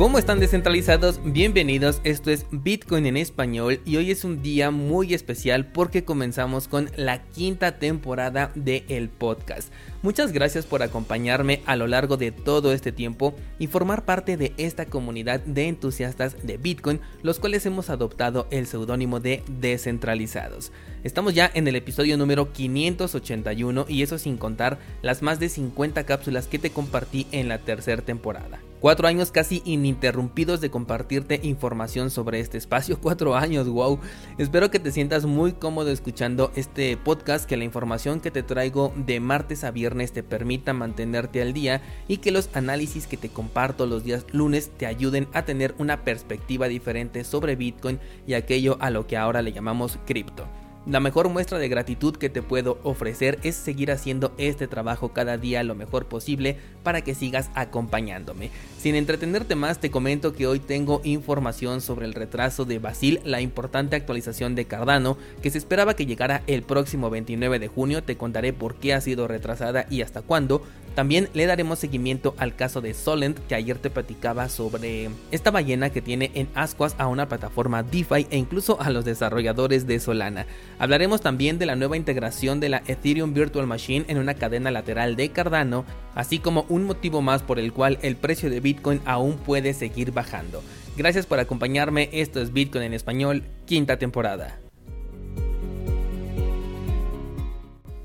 ¿Cómo están descentralizados? Bienvenidos, esto es Bitcoin en español y hoy es un día muy especial porque comenzamos con la quinta temporada de el podcast. Muchas gracias por acompañarme a lo largo de todo este tiempo y formar parte de esta comunidad de entusiastas de Bitcoin, los cuales hemos adoptado el seudónimo de descentralizados. Estamos ya en el episodio número 581 y eso sin contar las más de 50 cápsulas que te compartí en la tercera temporada. Cuatro años casi ininterrumpidos de compartirte información sobre este espacio. Cuatro años, wow. Espero que te sientas muy cómodo escuchando este podcast, que la información que te traigo de martes a viernes te permita mantenerte al día y que los análisis que te comparto los días lunes te ayuden a tener una perspectiva diferente sobre Bitcoin y aquello a lo que ahora le llamamos cripto. La mejor muestra de gratitud que te puedo ofrecer es seguir haciendo este trabajo cada día lo mejor posible para que sigas acompañándome. Sin entretenerte más, te comento que hoy tengo información sobre el retraso de Basil, la importante actualización de Cardano, que se esperaba que llegara el próximo 29 de junio. Te contaré por qué ha sido retrasada y hasta cuándo. También le daremos seguimiento al caso de Solent que ayer te platicaba sobre esta ballena que tiene en ascuas a una plataforma DeFi e incluso a los desarrolladores de Solana. Hablaremos también de la nueva integración de la Ethereum Virtual Machine en una cadena lateral de Cardano, así como un motivo más por el cual el precio de Bitcoin aún puede seguir bajando. Gracias por acompañarme, esto es Bitcoin en español, quinta temporada.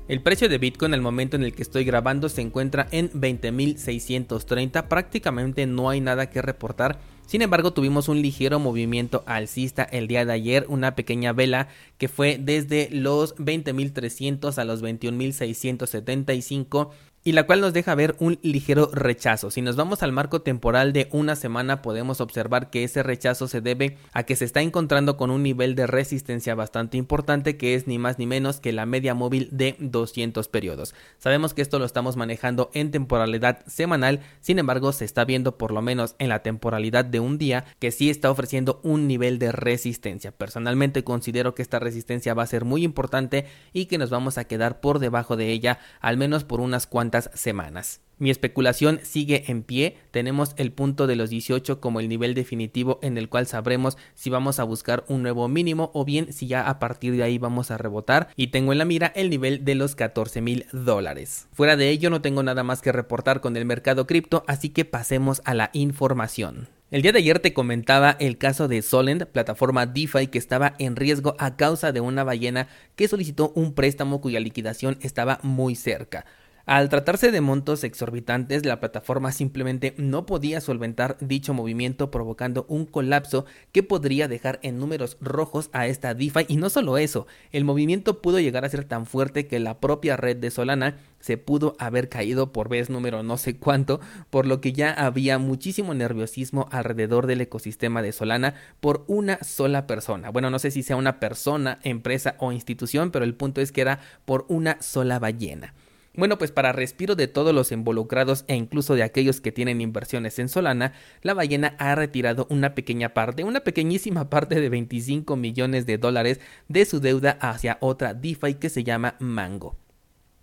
El precio de Bitcoin al momento en el que estoy grabando se encuentra en 20.630, prácticamente no hay nada que reportar. Sin embargo, tuvimos un ligero movimiento alcista el día de ayer, una pequeña vela que fue desde los 20.300 a los 21.675 y la cual nos deja ver un ligero rechazo. Si nos vamos al marco temporal de una semana podemos observar que ese rechazo se debe a que se está encontrando con un nivel de resistencia bastante importante que es ni más ni menos que la media móvil de 200 periodos. Sabemos que esto lo estamos manejando en temporalidad semanal, sin embargo se está viendo por lo menos en la temporalidad de un día que sí está ofreciendo un nivel de resistencia. Personalmente considero que esta resistencia va a ser muy importante y que nos vamos a quedar por debajo de ella al menos por unas cuantas semanas. Mi especulación sigue en pie, tenemos el punto de los 18 como el nivel definitivo en el cual sabremos si vamos a buscar un nuevo mínimo o bien si ya a partir de ahí vamos a rebotar y tengo en la mira el nivel de los 14 mil dólares. Fuera de ello no tengo nada más que reportar con el mercado cripto, así que pasemos a la información. El día de ayer te comentaba el caso de Solend, plataforma DeFi que estaba en riesgo a causa de una ballena que solicitó un préstamo cuya liquidación estaba muy cerca. Al tratarse de montos exorbitantes, la plataforma simplemente no podía solventar dicho movimiento provocando un colapso que podría dejar en números rojos a esta DeFi y no solo eso, el movimiento pudo llegar a ser tan fuerte que la propia red de Solana se pudo haber caído por vez número no sé cuánto, por lo que ya había muchísimo nerviosismo alrededor del ecosistema de Solana por una sola persona. Bueno, no sé si sea una persona, empresa o institución, pero el punto es que era por una sola ballena. Bueno, pues para respiro de todos los involucrados e incluso de aquellos que tienen inversiones en Solana, la ballena ha retirado una pequeña parte, una pequeñísima parte de 25 millones de dólares de su deuda hacia otra DeFi que se llama Mango.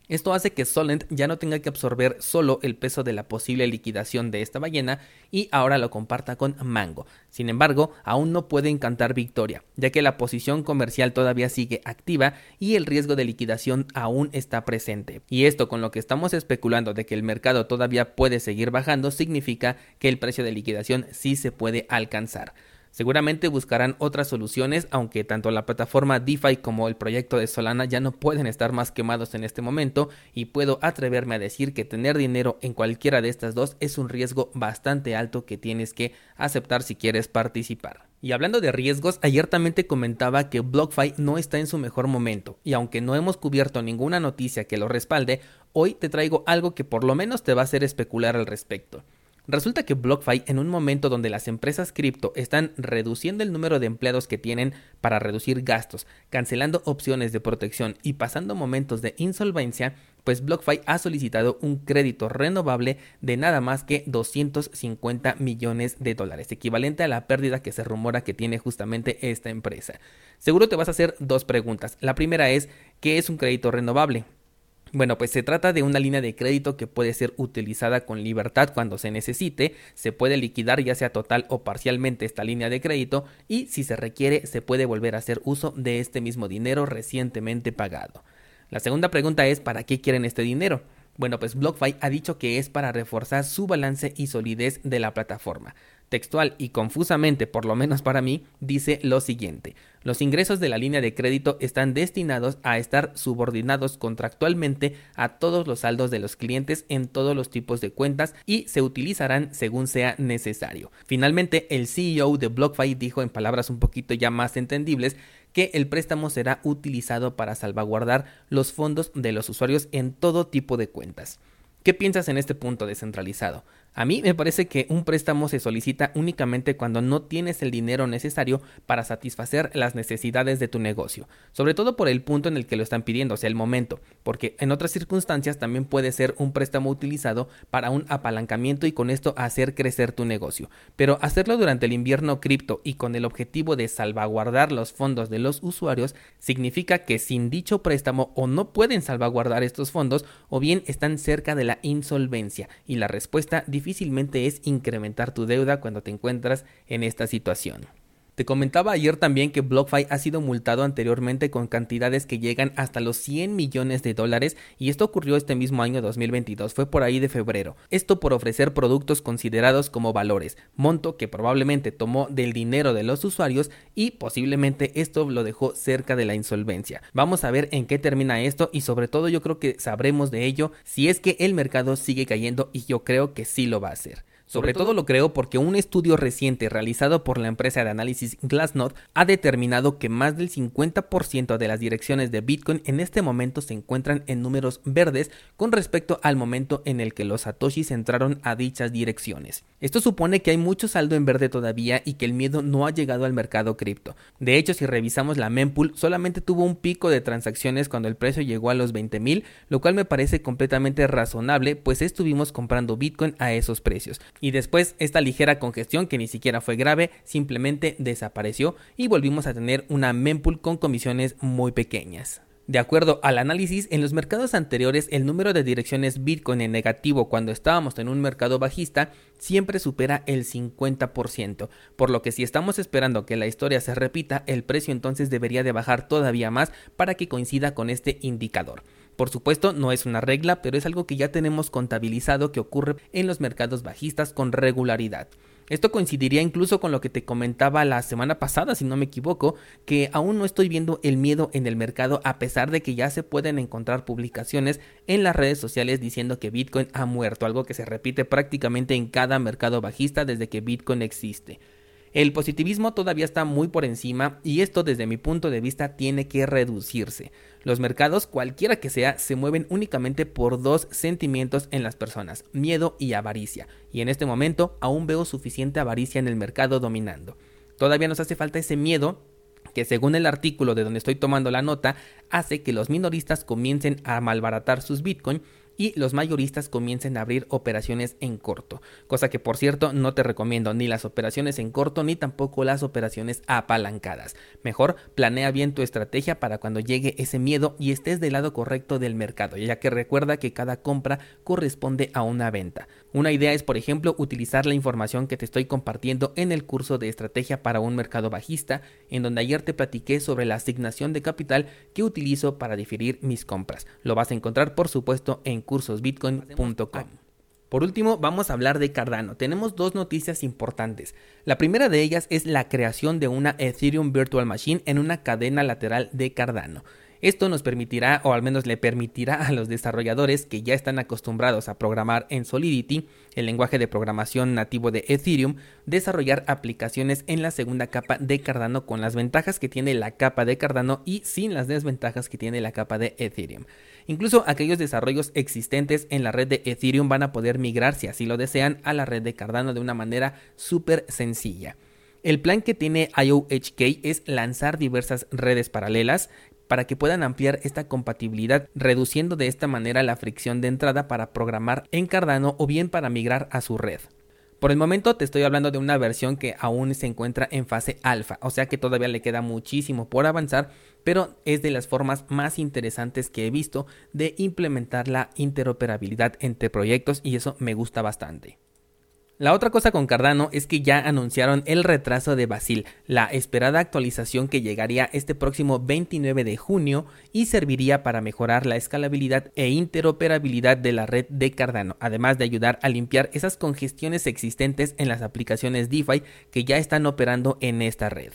Esto hace que Solent ya no tenga que absorber solo el peso de la posible liquidación de esta ballena y ahora lo comparta con Mango. Sin embargo, aún no puede encantar victoria, ya que la posición comercial todavía sigue activa y el riesgo de liquidación aún está presente. Y esto con lo que estamos especulando de que el mercado todavía puede seguir bajando significa que el precio de liquidación sí se puede alcanzar. Seguramente buscarán otras soluciones, aunque tanto la plataforma DeFi como el proyecto de Solana ya no pueden estar más quemados en este momento y puedo atreverme a decir que tener dinero en cualquiera de estas dos es un riesgo bastante alto que tienes que aceptar si quieres participar. Y hablando de riesgos, ayer también te comentaba que BlockFi no está en su mejor momento, y aunque no hemos cubierto ninguna noticia que lo respalde, hoy te traigo algo que por lo menos te va a hacer especular al respecto. Resulta que BlockFi, en un momento donde las empresas cripto están reduciendo el número de empleados que tienen para reducir gastos, cancelando opciones de protección y pasando momentos de insolvencia, pues BlockFi ha solicitado un crédito renovable de nada más que 250 millones de dólares, equivalente a la pérdida que se rumora que tiene justamente esta empresa. Seguro te vas a hacer dos preguntas. La primera es, ¿qué es un crédito renovable? Bueno, pues se trata de una línea de crédito que puede ser utilizada con libertad cuando se necesite, se puede liquidar ya sea total o parcialmente esta línea de crédito y si se requiere se puede volver a hacer uso de este mismo dinero recientemente pagado. La segunda pregunta es ¿para qué quieren este dinero? Bueno, pues BlockFi ha dicho que es para reforzar su balance y solidez de la plataforma textual y confusamente, por lo menos para mí, dice lo siguiente. Los ingresos de la línea de crédito están destinados a estar subordinados contractualmente a todos los saldos de los clientes en todos los tipos de cuentas y se utilizarán según sea necesario. Finalmente, el CEO de BlockFi dijo en palabras un poquito ya más entendibles que el préstamo será utilizado para salvaguardar los fondos de los usuarios en todo tipo de cuentas. ¿Qué piensas en este punto descentralizado? A mí me parece que un préstamo se solicita únicamente cuando no tienes el dinero necesario para satisfacer las necesidades de tu negocio, sobre todo por el punto en el que lo están pidiendo, o sea, el momento, porque en otras circunstancias también puede ser un préstamo utilizado para un apalancamiento y con esto hacer crecer tu negocio. Pero hacerlo durante el invierno cripto y con el objetivo de salvaguardar los fondos de los usuarios significa que sin dicho préstamo o no pueden salvaguardar estos fondos o bien están cerca de la insolvencia y la respuesta difícilmente es incrementar tu deuda cuando te encuentras en esta situación. Te comentaba ayer también que BlockFi ha sido multado anteriormente con cantidades que llegan hasta los 100 millones de dólares y esto ocurrió este mismo año 2022, fue por ahí de febrero. Esto por ofrecer productos considerados como valores, monto que probablemente tomó del dinero de los usuarios y posiblemente esto lo dejó cerca de la insolvencia. Vamos a ver en qué termina esto y sobre todo yo creo que sabremos de ello si es que el mercado sigue cayendo y yo creo que sí lo va a hacer. Sobre todo lo creo porque un estudio reciente realizado por la empresa de análisis Glassnode ha determinado que más del 50% de las direcciones de Bitcoin en este momento se encuentran en números verdes con respecto al momento en el que los satoshis entraron a dichas direcciones. Esto supone que hay mucho saldo en verde todavía y que el miedo no ha llegado al mercado cripto. De hecho, si revisamos la mempool, solamente tuvo un pico de transacciones cuando el precio llegó a los 20.000, lo cual me parece completamente razonable, pues estuvimos comprando Bitcoin a esos precios y después esta ligera congestión que ni siquiera fue grave simplemente desapareció y volvimos a tener una mempool con comisiones muy pequeñas. De acuerdo al análisis, en los mercados anteriores el número de direcciones Bitcoin en negativo cuando estábamos en un mercado bajista siempre supera el 50%, por lo que si estamos esperando que la historia se repita, el precio entonces debería de bajar todavía más para que coincida con este indicador. Por supuesto, no es una regla, pero es algo que ya tenemos contabilizado que ocurre en los mercados bajistas con regularidad. Esto coincidiría incluso con lo que te comentaba la semana pasada, si no me equivoco, que aún no estoy viendo el miedo en el mercado a pesar de que ya se pueden encontrar publicaciones en las redes sociales diciendo que Bitcoin ha muerto, algo que se repite prácticamente en cada mercado bajista desde que Bitcoin existe. El positivismo todavía está muy por encima y esto desde mi punto de vista tiene que reducirse. Los mercados, cualquiera que sea, se mueven únicamente por dos sentimientos en las personas, miedo y avaricia, y en este momento aún veo suficiente avaricia en el mercado dominando. Todavía nos hace falta ese miedo que según el artículo de donde estoy tomando la nota, hace que los minoristas comiencen a malbaratar sus Bitcoin y los mayoristas comiencen a abrir operaciones en corto, cosa que por cierto no te recomiendo ni las operaciones en corto ni tampoco las operaciones apalancadas. Mejor planea bien tu estrategia para cuando llegue ese miedo y estés del lado correcto del mercado, ya que recuerda que cada compra corresponde a una venta. Una idea es, por ejemplo, utilizar la información que te estoy compartiendo en el curso de estrategia para un mercado bajista, en donde ayer te platiqué sobre la asignación de capital que utilizo para diferir mis compras. Lo vas a encontrar, por supuesto, en cursosbitcoin.com. Por último, vamos a hablar de Cardano. Tenemos dos noticias importantes. La primera de ellas es la creación de una Ethereum Virtual Machine en una cadena lateral de Cardano. Esto nos permitirá, o al menos le permitirá a los desarrolladores que ya están acostumbrados a programar en Solidity, el lenguaje de programación nativo de Ethereum, desarrollar aplicaciones en la segunda capa de Cardano con las ventajas que tiene la capa de Cardano y sin las desventajas que tiene la capa de Ethereum. Incluso aquellos desarrollos existentes en la red de Ethereum van a poder migrar, si así lo desean, a la red de Cardano de una manera súper sencilla. El plan que tiene IOHK es lanzar diversas redes paralelas para que puedan ampliar esta compatibilidad, reduciendo de esta manera la fricción de entrada para programar en Cardano o bien para migrar a su red. Por el momento te estoy hablando de una versión que aún se encuentra en fase alfa, o sea que todavía le queda muchísimo por avanzar, pero es de las formas más interesantes que he visto de implementar la interoperabilidad entre proyectos y eso me gusta bastante. La otra cosa con Cardano es que ya anunciaron el retraso de Basil, la esperada actualización que llegaría este próximo 29 de junio y serviría para mejorar la escalabilidad e interoperabilidad de la red de Cardano, además de ayudar a limpiar esas congestiones existentes en las aplicaciones DeFi que ya están operando en esta red.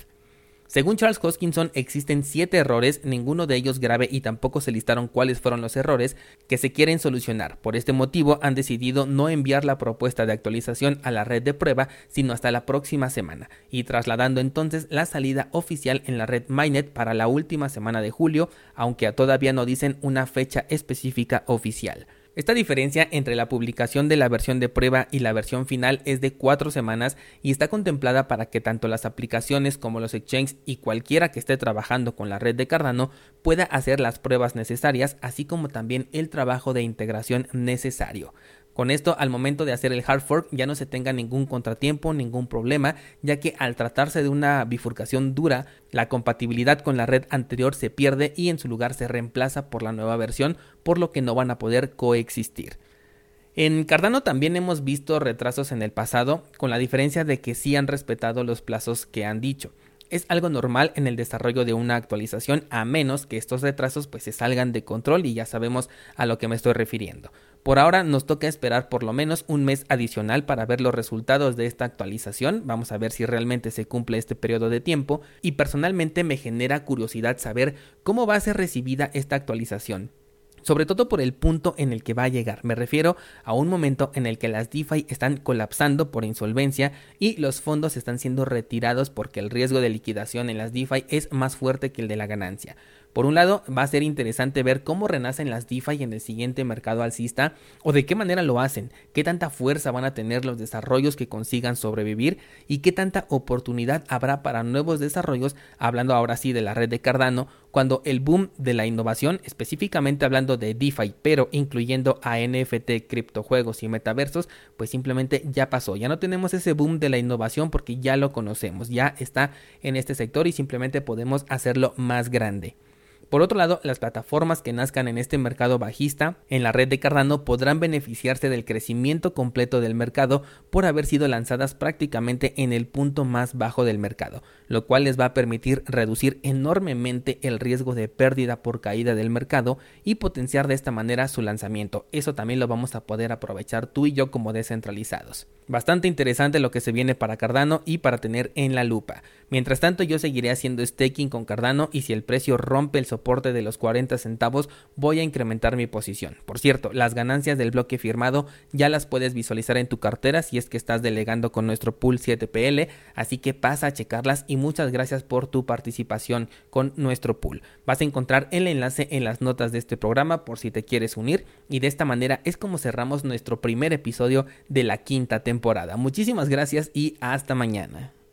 Según Charles Hoskinson, existen siete errores, ninguno de ellos grave y tampoco se listaron cuáles fueron los errores que se quieren solucionar. Por este motivo han decidido no enviar la propuesta de actualización a la red de prueba, sino hasta la próxima semana, y trasladando entonces la salida oficial en la red Mainnet para la última semana de julio, aunque todavía no dicen una fecha específica oficial. Esta diferencia entre la publicación de la versión de prueba y la versión final es de cuatro semanas y está contemplada para que tanto las aplicaciones como los exchanges y cualquiera que esté trabajando con la red de Cardano pueda hacer las pruebas necesarias, así como también el trabajo de integración necesario. Con esto, al momento de hacer el hard fork, ya no se tenga ningún contratiempo, ningún problema, ya que al tratarse de una bifurcación dura, la compatibilidad con la red anterior se pierde y en su lugar se reemplaza por la nueva versión, por lo que no van a poder coexistir. En Cardano también hemos visto retrasos en el pasado, con la diferencia de que sí han respetado los plazos que han dicho es algo normal en el desarrollo de una actualización a menos que estos retrasos pues se salgan de control y ya sabemos a lo que me estoy refiriendo. Por ahora nos toca esperar por lo menos un mes adicional para ver los resultados de esta actualización, vamos a ver si realmente se cumple este periodo de tiempo. Y personalmente me genera curiosidad saber cómo va a ser recibida esta actualización sobre todo por el punto en el que va a llegar. Me refiero a un momento en el que las DeFi están colapsando por insolvencia y los fondos están siendo retirados porque el riesgo de liquidación en las DeFi es más fuerte que el de la ganancia. Por un lado, va a ser interesante ver cómo renacen las DeFi en el siguiente mercado alcista o de qué manera lo hacen, qué tanta fuerza van a tener los desarrollos que consigan sobrevivir y qué tanta oportunidad habrá para nuevos desarrollos, hablando ahora sí de la red de Cardano, cuando el boom de la innovación, específicamente hablando de DeFi, pero incluyendo a NFT, criptojuegos y metaversos, pues simplemente ya pasó. Ya no tenemos ese boom de la innovación porque ya lo conocemos, ya está en este sector y simplemente podemos hacerlo más grande. Por otro lado, las plataformas que nazcan en este mercado bajista en la red de Cardano podrán beneficiarse del crecimiento completo del mercado por haber sido lanzadas prácticamente en el punto más bajo del mercado, lo cual les va a permitir reducir enormemente el riesgo de pérdida por caída del mercado y potenciar de esta manera su lanzamiento. Eso también lo vamos a poder aprovechar tú y yo como descentralizados. Bastante interesante lo que se viene para Cardano y para tener en la lupa. Mientras tanto yo seguiré haciendo staking con Cardano y si el precio rompe el soporte de los 40 centavos voy a incrementar mi posición. Por cierto, las ganancias del bloque firmado ya las puedes visualizar en tu cartera si es que estás delegando con nuestro pool 7PL, así que pasa a checarlas y muchas gracias por tu participación con nuestro pool. Vas a encontrar el enlace en las notas de este programa por si te quieres unir y de esta manera es como cerramos nuestro primer episodio de la quinta Muchísimas gracias y hasta mañana.